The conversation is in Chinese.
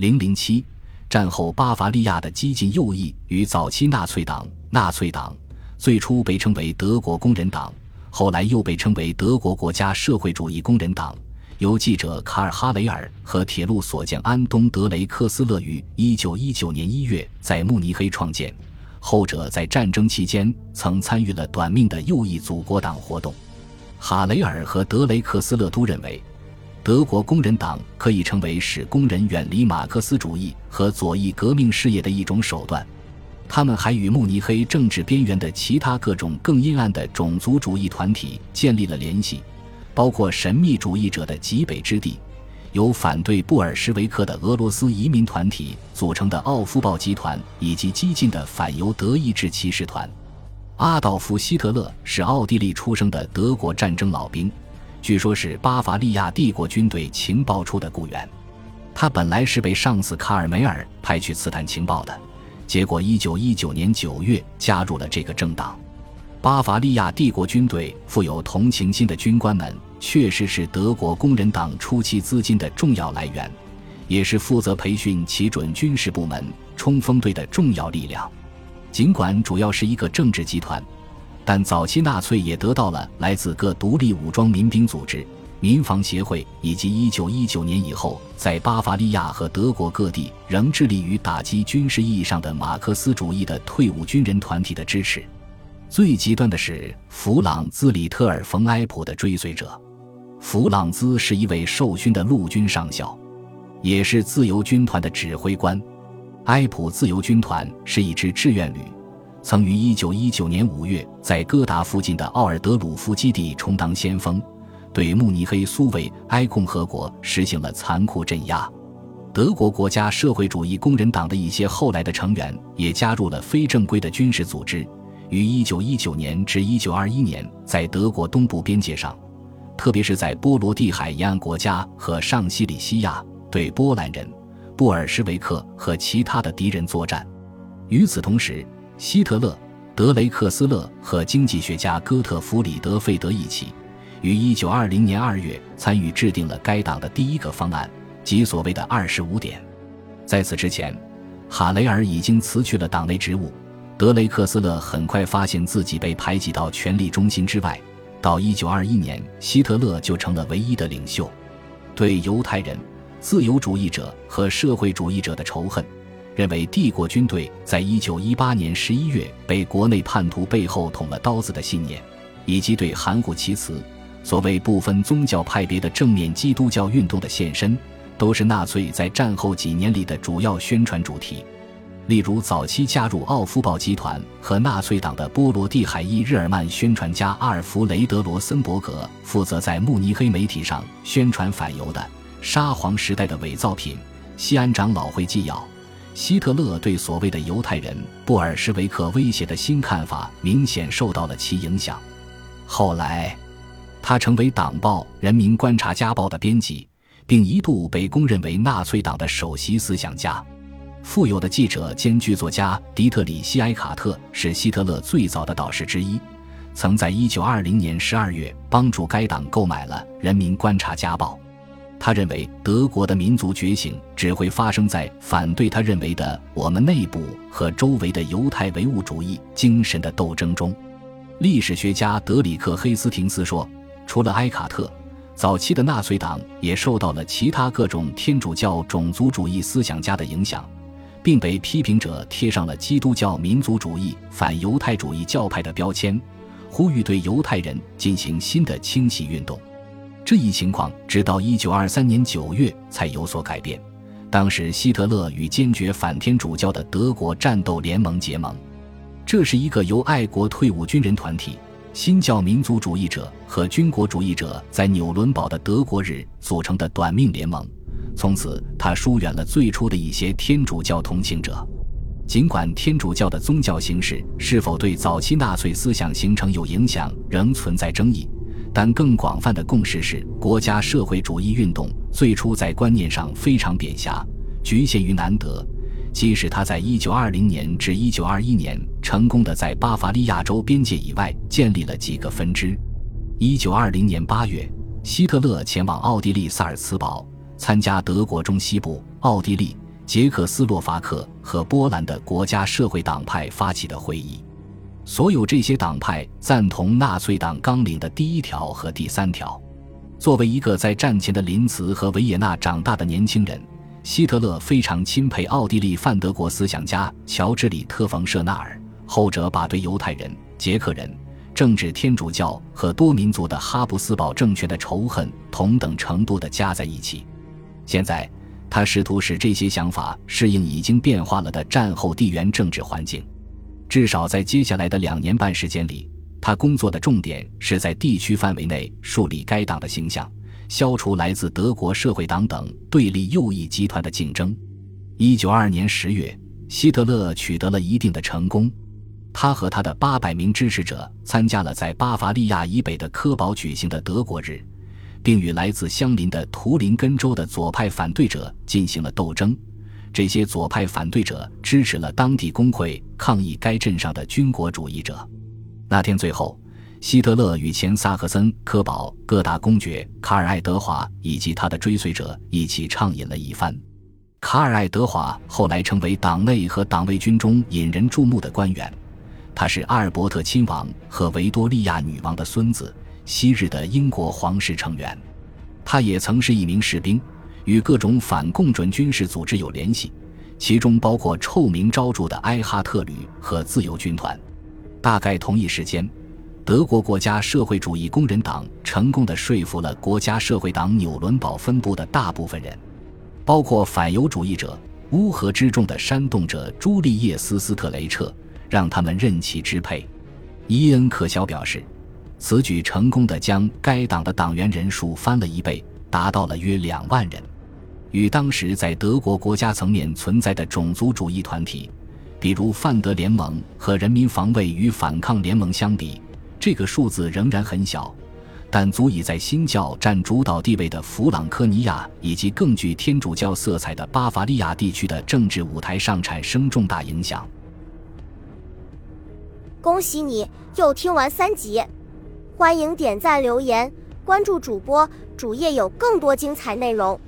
零零七，战后巴伐利亚的激进右翼与早期纳粹党，纳粹党最初被称为德国工人党，后来又被称为德国国家社会主义工人党。由记者卡尔哈雷尔和铁路所见安东德雷克斯勒于一九一九年一月在慕尼黑创建，后者在战争期间曾参与了短命的右翼祖国党活动。哈雷尔和德雷克斯勒都认为，德国工人党可以成为使工人远离马克思主义和左翼革命事业的一种手段。他们还与慕尼黑政治边缘的其他各种更阴暗的种族主义团体建立了联系。包括神秘主义者的极北之地，由反对布尔什维克的俄罗斯移民团体组成的奥夫堡集团，以及激进的反犹德意志骑士团。阿道夫·希特勒是奥地利出生的德国战争老兵，据说是巴伐利亚帝国军队情报处的雇员。他本来是被上司卡尔梅尔派去刺探情报的，结果1919年9月加入了这个政党。巴伐利亚帝国军队富有同情心的军官们，确实是德国工人党初期资金的重要来源，也是负责培训其准军事部门冲锋队的重要力量。尽管主要是一个政治集团，但早期纳粹也得到了来自各独立武装民兵组织、民防协会以及1919年以后在巴伐利亚和德国各地仍致力于打击军事意义上的马克思主义的退伍军人团体的支持。最极端的是弗朗兹·里特尔·冯·埃普的追随者。弗朗兹是一位受勋的陆军上校，也是自由军团的指挥官。埃普自由军团是一支志愿旅，曾于1919年5月在哥达附近的奥尔德鲁夫基地充当先锋，对慕尼黑苏维埃共和国实行了残酷镇压。德国国家社会主义工人党的一些后来的成员也加入了非正规的军事组织。于1919年至1921年，在德国东部边界上，特别是在波罗的海沿岸国家和上西里西亚，对波兰人、布尔什维克和其他的敌人作战。与此同时，希特勒、德雷克斯勒和经济学家哥特弗里德·费德一起，于1920年2月参与制定了该党的第一个方案，即所谓的“二十五点”。在此之前，哈雷尔已经辞去了党内职务。德雷克斯勒很快发现自己被排挤到权力中心之外。到1921年，希特勒就成了唯一的领袖。对犹太人、自由主义者和社会主义者的仇恨，认为帝国军队在1918年11月被国内叛徒背后捅了刀子的信念，以及对含糊其辞、所谓不分宗教派别的正面基督教运动的献身，都是纳粹在战后几年里的主要宣传主题。例如，早期加入奥夫堡集团和纳粹党的波罗的海裔日耳曼宣传家阿尔弗雷德·罗森伯格，负责在慕尼黑媒体上宣传反犹的沙皇时代的伪造品。西安长老会纪要：希特勒对所谓的犹太人布尔什维克威胁的新看法，明显受到了其影响。后来，他成为党报《人民观察家报》的编辑，并一度被公认为纳粹党的首席思想家。富有的记者兼剧作家迪特里希·埃卡特是希特勒最早的导师之一，曾在1920年12月帮助该党购买了《人民观察家报》。他认为德国的民族觉醒只会发生在反对他认为的我们内部和周围的犹太唯物主义精神的斗争中。历史学家德里克·黑斯廷斯说：“除了埃卡特，早期的纳粹党也受到了其他各种天主教种族主义思想家的影响。”并被批评者贴上了基督教民族主义、反犹太主义教派的标签，呼吁对犹太人进行新的清洗运动。这一情况直到1923年9月才有所改变。当时，希特勒与坚决反天主教的德国战斗联盟结盟，这是一个由爱国退伍军人团体、新教民族主义者和军国主义者在纽伦堡的德国日组成的短命联盟。从此，他疏远了最初的一些天主教同情者。尽管天主教的宗教形式是否对早期纳粹思想形成有影响，仍存在争议，但更广泛的共识是，国家社会主义运动最初在观念上非常扁狭，局限于南德。即使他在1920年至1921年成功的在巴伐利亚州边界以外建立了几个分支。1920年8月，希特勒前往奥地利萨尔茨堡。参加德国中西部、奥地利、捷克斯洛伐克和波兰的国家社会党派发起的会议。所有这些党派赞同纳粹党纲领的第一条和第三条。作为一个在战前的林茨和维也纳长大的年轻人，希特勒非常钦佩奥地利泛德国思想家乔治里特冯舍纳尔。后者把对犹太人、捷克人、政治天主教和多民族的哈布斯堡政权的仇恨同等程度的加在一起。现在，他试图使这些想法适应已经变化了的战后地缘政治环境。至少在接下来的两年半时间里，他工作的重点是在地区范围内树立该党的形象，消除来自德国社会党等对立右翼集团的竞争。一九二二年十月，希特勒取得了一定的成功。他和他的八百名支持者参加了在巴伐利亚以北的科堡举行的德国日，并与来自相邻的图林根州的左派反对者进行了斗争。这些左派反对者支持了当地工会抗议该镇上的军国主义者。那天最后，希特勒与前萨克森科堡各大公爵卡尔爱德华以及他的追随者一起畅饮了一番。卡尔爱德华后来成为党内和党卫军中引人注目的官员。他是阿尔伯特亲王和维多利亚女王的孙子，昔日的英国皇室成员。他也曾是一名士兵，与各种反共准军事组织有联系，其中包括臭名昭著的埃哈特旅和自由军团。大概同一时间，德国国家社会主义工人党成功的说服了国家社会党纽伦堡分部的大部分人，包括反犹主义者、乌合之众的煽动者朱利叶斯·斯特雷彻。让他们任其支配。伊恩·可肖表示，此举成功的将该党的党员人数翻了一倍，达到了约两万人。与当时在德国国家层面存在的种族主义团体，比如范德联盟和人民防卫与反抗联盟相比，这个数字仍然很小，但足以在新教占主导地位的弗朗科尼亚以及更具天主教色彩的巴伐利亚地区的政治舞台上产生重大影响。恭喜你又听完三集，欢迎点赞、留言、关注主播，主页有更多精彩内容。